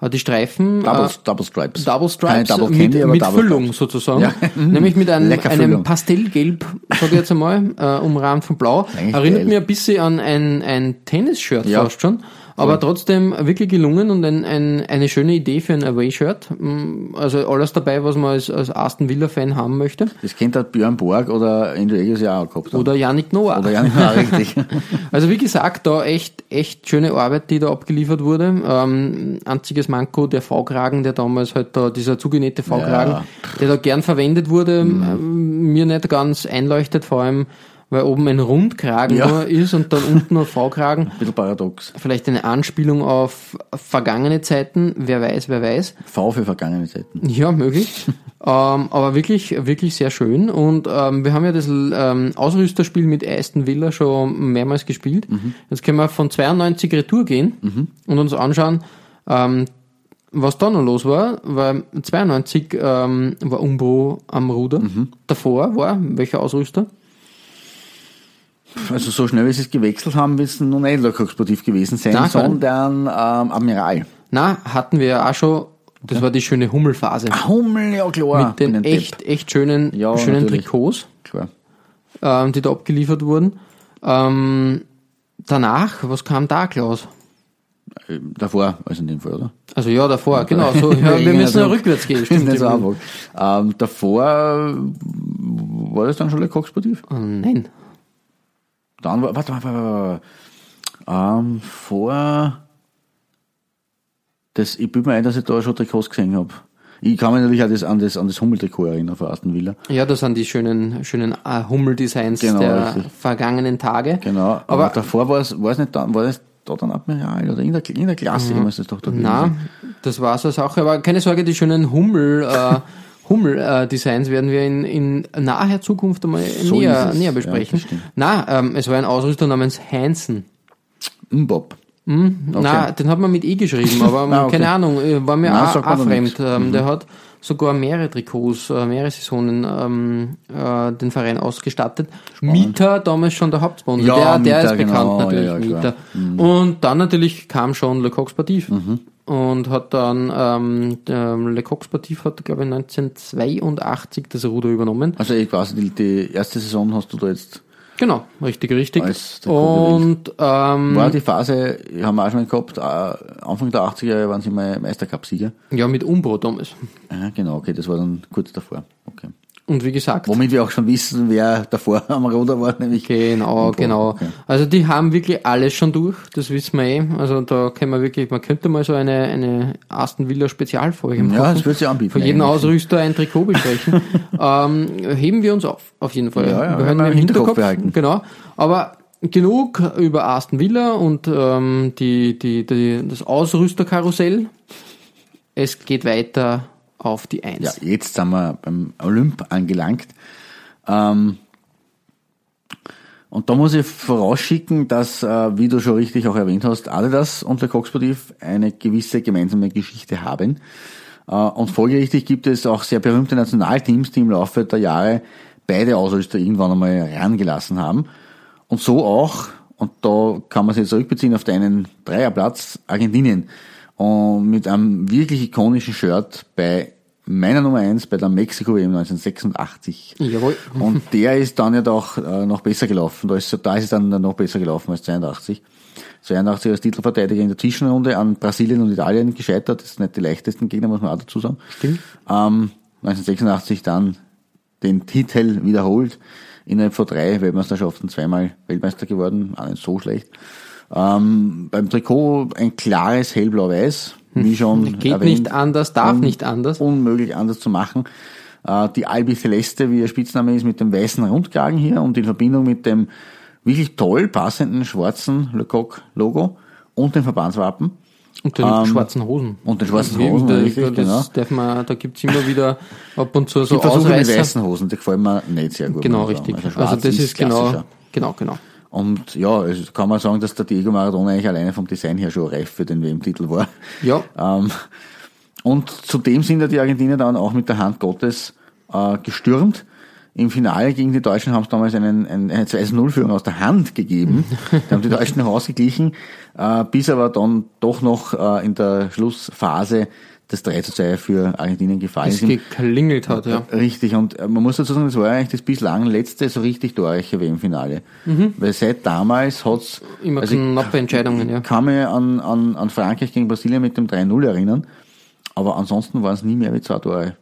Äh, Die Streifen Mhm. Double, äh, Double Stripes. Double Stripes Double mit, Candy, aber mit Double Füllung Stripes. sozusagen. Ja. [laughs] Nämlich mit einem, einem. Pastellgelb, sage ich jetzt einmal, äh, umrahmt von Blau. Eigentlich Erinnert geil. mir ein bisschen an ein, ein Tennis-Shirt Ja. fast schon. Aber trotzdem wirklich gelungen und ein, ein, eine schöne Idee für ein Away-Shirt. Mm, Also alles dabei, was man als, als Aston Villa-Fan haben möchte. Das kennt der Björn Borg oder Andrew Eggers ja auch gehabt. haben. Oder Yannick Noah. oder ja, ja, [laughs] richtig. Also wie gesagt, da echt, echt schöne Arbeit, die da abgeliefert wurde. Ähm, einziges Manko, der V-Kragen, der damals halt da, dieser zugenähte V-Kragen, Ja. der da gern verwendet wurde, ähm, mir nicht ganz einleuchtet, vor allem weil oben ein Rundkragen Ja. nur ist und dann unten ein V-Kragen. [laughs] Ein bisschen paradox. Vielleicht eine Anspielung auf vergangene Zeiten, wer weiß, wer weiß. V für vergangene Zeiten. Ja, möglich. [laughs] ähm, aber wirklich, wirklich sehr schön. Und ähm, wir haben ja das ähm, Ausrüsterspiel mit Aston Villa schon mehrmals gespielt. Jetzt können wir von 92 Retour gehen und uns anschauen, ähm, was da noch los war. Weil 92 ähm, war Umbro am Ruder. Davor war welcher Ausrüster? Also so schnell, wie sie es gewechselt haben, wird es noch nicht lokomotiv gewesen sein, Nein, sondern ähm, Admiral. Na, hatten wir ja auch schon. Das war die schöne Hummelphase. Hummel, ja klar. mit den bin ein echt, echt schönen, Ja, schönen natürlich. Trikots. Depp. Klar. ähm, die da abgeliefert wurden. Ähm, danach, was kam da, Klaus? Äh, Davor, also in dem Fall, oder? Also ja, davor, genau. So, ja, [laughs] wir müssen ja rückwärts gehen. [laughs] Stimmt, nicht so ja. Ähm, davor äh, war das dann schon Le Coq Sportiv? Oh, nein. Dann war, warte, warte, warte, warte. Ähm, vor, das, ich bin mir ein, dass ich da schon Trikots gesehen habe. Ich kann mich natürlich auch das, an das, an das Hummel-Trikot erinnern von Aston Villa. Ja, das sind die schönen, schönen äh, Hummel-Designs Genau, der richtig. vergangenen Tage. Genau. Aber, Aber davor war es, war es nicht dann, war das da dann Admiral oder in der, in der Klasse muss es doch da na, das war so eine Sache. Aber keine Sorge, die schönen Hummel, äh, [laughs] Hummel-Designs werden wir in, in naher Zukunft einmal So näher, näher Ja, besprechen. stimmt. na, ähm, es war ein Ausrüster namens Hansen. Mbop. Na, den hat man mit E geschrieben, aber [laughs] Ah, okay. keine Ahnung, äh, war mir Nein, auch, auch fremd. nichts. Mhm. Ähm, Der hat sogar mehrere Trikots, äh, mehrere Saisonen ähm, äh, den Verein ausgestattet. Mieter, damals schon der Hauptsponsor. Ja, der, der Mieter, ist bekannt genau, natürlich, ja, Mieter. Mhm. Und dann natürlich kam schon Le Coq Sportif. Und hat dann ähm, ähm, Le Coq Sportif hat, glaube ich, 1982 das Ruder übernommen. Also eh quasi die, die erste Saison hast du da jetzt, Genau, richtig, richtig. Als Und ähm, war die Phase, haben wir auch schon gehabt, äh, Anfang der 80er Jahre waren sie mal Meistercup-Sieger. ja, mit Umbro damals. Ja, genau, okay, das war dann kurz davor. Okay. Und wie gesagt, Womit wir auch schon wissen, wer davor [laughs] am Ruder war, nämlich Genau, genau. Okay. Also die haben wirklich alles schon durch, das wissen wir eh. Also da können wir wirklich, man könnte mal so eine, eine Aston Villa Spezialfolge machen. Ja, das würde sie anbieten. Für jeden eigentlich. Ausrüster ein Trikot besprechen. [laughs] ähm, heben wir uns auf, auf jeden Fall. Ja, ja, wir hören wir im Hinterkopf Hinterkopf. Genau. Aber genug über Aston Villa und ähm, die, die, die, das Ausrüsterkarussell. Es geht weiter auf die Eins. Ja, jetzt sind wir beim Olymp angelangt. Ähm, und da muss ich vorausschicken, dass, äh, wie du schon richtig auch erwähnt hast, Adidas und der Coq Sportif eine gewisse gemeinsame Geschichte haben. Äh, und folgerichtig gibt es auch sehr berühmte Nationalteams, die im Laufe der Jahre beide Ausrüster irgendwann einmal herangelassen haben. Und so auch, und da kann man sich zurückbeziehen auf deinen Dreierplatz, Argentinien. Und mit einem wirklich ikonischen Shirt bei meiner Nummer eins bei der Mexiko WM 1986. Jawohl. Und der ist dann ja doch äh, noch besser gelaufen. Da ist, da ist es dann noch besser gelaufen als 82. 82 als Titelverteidiger in der Zwischenrunde an Brasilien und Italien gescheitert. Das sind nicht die leichtesten Gegner, muss man auch dazu sagen. Stimmt. Ähm, 1986 dann den Titel wiederholt. Innerhalb von drei Weltmeisterschaften zweimal Weltmeister geworden. Auch nicht so schlecht. Ähm, beim Trikot ein klares hellblau-weiß. Wie schon Geht erwähnt, nicht anders, darf un- nicht anders. Unmöglich anders zu machen. Äh, die Albi Celeste, wie ihr Spitzname ist, mit dem weißen Rundkragen hier und in Verbindung mit dem wirklich toll passenden schwarzen Le Coq Logo und dem Verbandswappen. Und den Ähm, schwarzen Hosen. und den schwarzen Wie- Hosen, da- richtig, das genau. Darf man, da gibt's immer wieder ab und zu so Ich versuche mit Ausreißer. weißen Hosen, die gefallen mir nicht sehr gut. Genau, richtig. Also, schwarz das ist genau, klassischer. genau, genau. Und ja, es kann man sagen, dass der Diego Maradona eigentlich alleine vom Design her schon reif für den WM-Titel war. Ja, Ähm, und zudem sind ja die Argentinier dann auch mit der Hand Gottes äh, gestürmt. Im Finale gegen die Deutschen haben es damals einen, einen, eine 2-0-Führung aus der Hand gegeben. Die haben die Deutschen noch ausgeglichen, äh, bis aber dann doch noch äh, in der Schlussphase das 3 zu 2 für Argentinien gefallen es ist. geklingelt hat, ja. Richtig, und äh, man muss dazu sagen, das war eigentlich das bislang letzte so richtig torreiche WM-Finale. Weil seit damals hat's Mhm. Immer also ich knappe Entscheidungen, ja. kann mich an, an, an Frankreich gegen Brasilien mit dem 3-0 erinnern, aber ansonsten waren es nie mehr wie zwei Tore.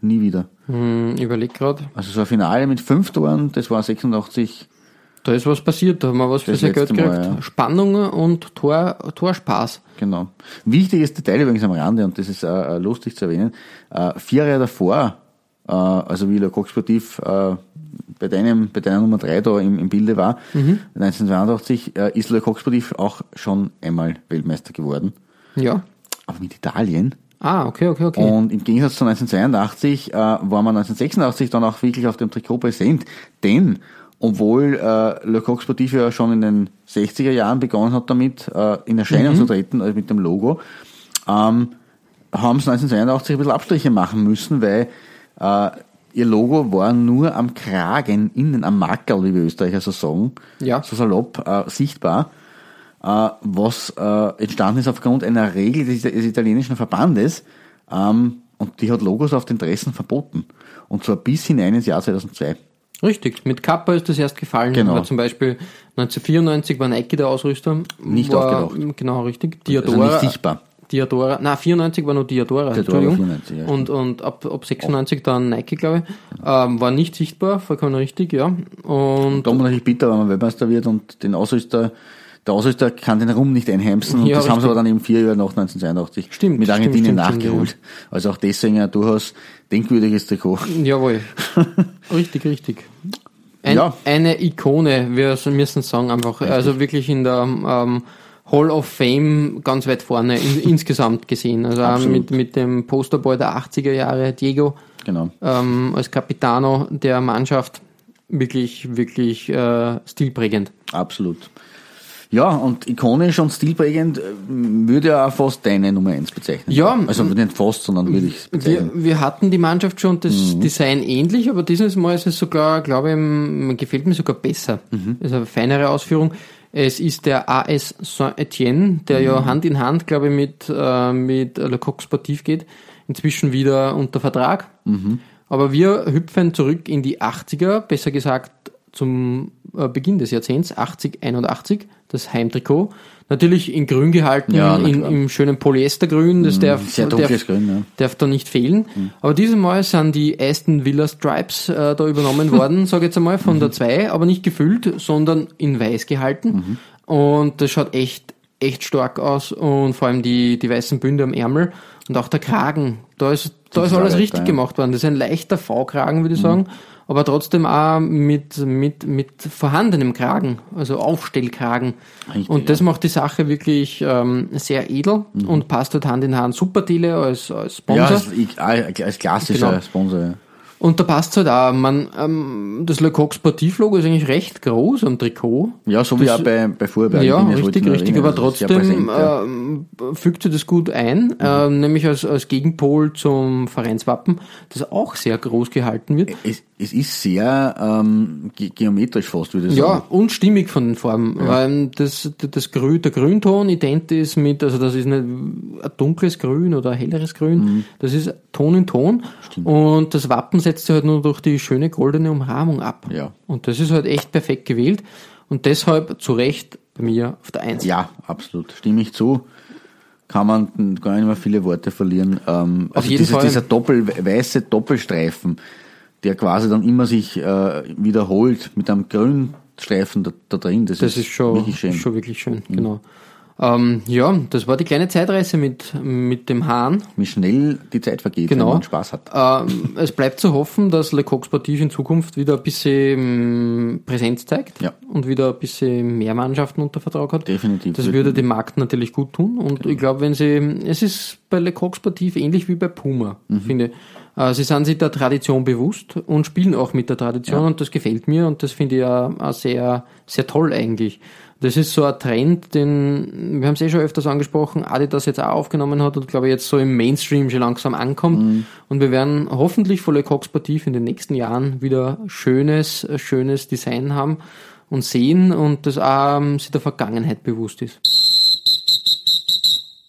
Nie wieder. Hm, überleg grad. Also so ein Finale mit fünf Toren, das war 86. Da ist was passiert, da haben wir was für sein Geld gekriegt. ja. Spannung und Tor, Torspaß. Genau. Wichtiges Detail übrigens am Rande, und das ist äh, äh, lustig zu erwähnen, äh, vier Jahre davor, äh, also wie Le Coq Sportif äh, bei deinem, bei deiner Nummer drei da im, im Bilde war, Mhm. 1982 äh, ist Le Coq Sportif auch schon einmal Weltmeister geworden. Ja. Aber mit Italien. Ah, okay, okay, okay. Und im Gegensatz zu 1982 äh, war man 1986 dann auch wirklich auf dem Trikot präsent. Denn, obwohl äh, Le Coq Sportif ja schon in den 60er Jahren begonnen hat damit, äh, in Erscheinung Mhm. zu treten, also mit dem Logo, ähm, haben sie 1982 ein bisschen Abstriche machen müssen, weil äh, ihr Logo war nur am Kragen, innen am Mackerl, wie wir Österreicher so sagen, Ja. so salopp, äh, sichtbar, äh, was äh, entstanden ist aufgrund einer Regel des, des italienischen Verbandes, ähm, und die hat Logos auf den Dressen verboten. Und zwar bis hinein ins Jahr 2002. Richtig, mit Kappa ist das erst gefallen. Genau. Weil zum Beispiel 1994 war Nike der Ausrüster. Nicht war, aufgetaucht. Genau, richtig. Also Diadora. nicht sichtbar. Diadora, na 94 war nur Diadora, Diadora Entschuldigung. 94, ja, und und ab, ab 96 dann Nike, glaube ich. Ähm, war nicht sichtbar, vollkommen richtig, ja. Und Da natürlich bitter, wenn man Weltmeister wird und den Ausrüster, der Ausrüster kann den Rum nicht einheimsen. Und Ja, das haben sie richtig. aber dann eben vier Jahre nach 1982 Stimmt, mit Argentinien stimmt, stimmt, nachgeholt. Also auch deswegen ein durchaus denkwürdiges Trikot. jawohl. [laughs] richtig, richtig. Ein, Ja. Eine Ikone, wir müssen sagen, einfach, also wirklich in der ähm, Hall of Fame ganz weit vorne in, [laughs] insgesamt gesehen. Also auch Absolut. mit, mit dem Posterboy der 80er Jahre, Diego, Genau. ähm, als Capitano der Mannschaft, wirklich, wirklich äh, stilprägend. Absolut. Ja, und ikonisch und stilprägend äh, würde ja auch fast deine Nummer eins bezeichnen. Ja. Also nicht fast, sondern würde ich es bezeichnen. Wir, wir hatten die Mannschaft schon das Mhm. Design ähnlich, aber dieses Mal ist es sogar, glaube ich, gefällt mir sogar besser. Mhm. Es ist eine feinere Ausführung. Es ist der AS Saint-Etienne, der ja Mhm. Hand in Hand, glaube ich, mit, äh, mit Le Coq Sportif geht. Inzwischen wieder unter Vertrag. Mhm. Aber wir hüpfen zurück in die 80er, besser gesagt zum äh, Beginn des Jahrzehnts, 80, 81, das Heimtrikot. Natürlich in grün gehalten, Ja, in, im schönen Polyestergrün, das darf, Sehr darf, dunkles Grün, ja. darf da nicht fehlen. Aber dieses Mal sind die Aston Villa Stripes äh, da übernommen worden, [laughs] sage ich jetzt einmal, von der 2, aber nicht gefüllt, sondern in weiß gehalten. Und das schaut echt, echt stark aus und vor allem die, die weißen Bünde am Ärmel und auch der Kragen. Da ist, da ist alles richtig ja. gemacht worden. Das ist ein leichter V-Kragen, würde ich sagen, aber trotzdem auch mit, mit, mit vorhandenem Kragen, also Aufstellkragen. Richtig, und das macht die Sache wirklich ähm, sehr edel Mhm. und passt dort Hand in Hand. Supertele als, als Ja, Sponsor. als, als klassischer Genau. Sponsor. Ja. Und da passt halt auch, man, ähm, das Le Coq Sportiv-Logo ist eigentlich recht groß am Trikot. Ja, so wie auch bei, bei Vorberg. Ja, richtig, richtig, aber trotzdem präsent, ja. ähm, fügt sich das gut ein, ähm, nämlich als, als Gegenpol zum Vereinswappen, das auch sehr groß gehalten wird. es, es ist sehr ähm, ge geometrisch fast, würde ich Ja, sagen. und stimmig von den Farben. Weil das, das Grün, der Grünton ident ist mit, also das ist nicht ein dunkles Grün oder ein helleres Grün, Mhm. das ist Ton in Ton. Und das Wappen setzt sich halt nur durch die schöne goldene Umrahmung ab. Ja. Und das ist halt echt perfekt gewählt. Und deshalb zu Recht bei mir auf der Eins. Ja, absolut. Stimme ich zu. Kann man gar nicht mehr viele Worte verlieren. Ähm, Auf also jeden dieses, Fall. dieser Doppel, weiße Doppelstreifen, der quasi dann immer sich äh, wiederholt mit einem grünen Streifen da, da drin. Das, Das ist schon wirklich schön. Mhm. schon wirklich schön, genau. Ähm, ja, das war die kleine Zeitreise mit, mit dem Hahn. Wie schnell die Zeit vergeht, Genau. wenn man Spaß hat. Ähm, es bleibt zu hoffen, dass Le Coq Sportif in Zukunft wieder ein bisschen mm, Präsenz zeigt Ja. und wieder ein bisschen mehr Mannschaften unter Vertrag hat. Definitiv. Das würde dem Markt natürlich gut tun. Und ich glaube, wenn sie, es ist bei Le Coq Sportif ähnlich wie bei Puma, Mhm. finde ich. Äh, Sie sind sich der Tradition bewusst und spielen auch mit der Tradition und das gefällt mir und das finde ich auch, auch sehr, sehr toll eigentlich. Das ist so ein Trend, den, wir haben es eh schon öfters angesprochen, Adidas jetzt auch aufgenommen hat und glaube ich jetzt so im Mainstream schon langsam ankommt. Mhm. Und wir werden hoffentlich von Le Coq Sportif in den nächsten Jahren wieder schönes, schönes Design haben und sehen und das auch ähm, sich der Vergangenheit bewusst ist.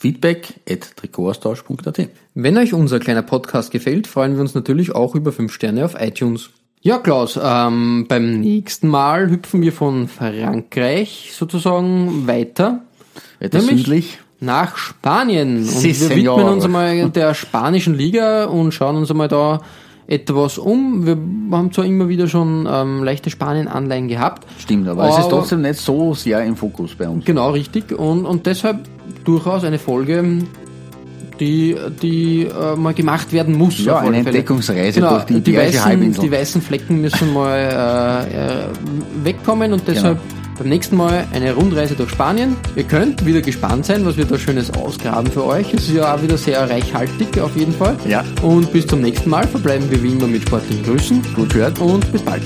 Feedback at Wenn euch unser kleiner Podcast gefällt, freuen wir uns natürlich auch über 5 Sterne auf iTunes. Ja, Klaus, ähm, beim nächsten Mal hüpfen wir von Frankreich sozusagen weiter. Weiter südlich. nach Spanien. Und Si, wir widmen señor. uns einmal der spanischen Liga und schauen uns einmal da etwas um. Wir haben zwar immer wieder schon ähm, leichte Spanien-Anleihen gehabt. Stimmt, aber, es ist Aber- trotzdem nicht so sehr im Fokus bei uns. Genau, richtig. Und, und deshalb durchaus eine Folge, die, die äh, mal gemacht werden muss. Ja, eine. Entdeckungsreise genau, durch die die weißen, Halbinsel. die weißen Flecken müssen mal äh, äh, wegkommen und deshalb beim nächsten Mal eine Rundreise durch Spanien. Ihr könnt wieder gespannt sein, was wir da Schönes ausgraben für euch. Es ist ja auch wieder sehr reichhaltig auf jeden Fall. Ja. Und bis zum nächsten Mal verbleiben wir wie immer mit sportlichen Grüßen. Gut gehört. Und bis bald.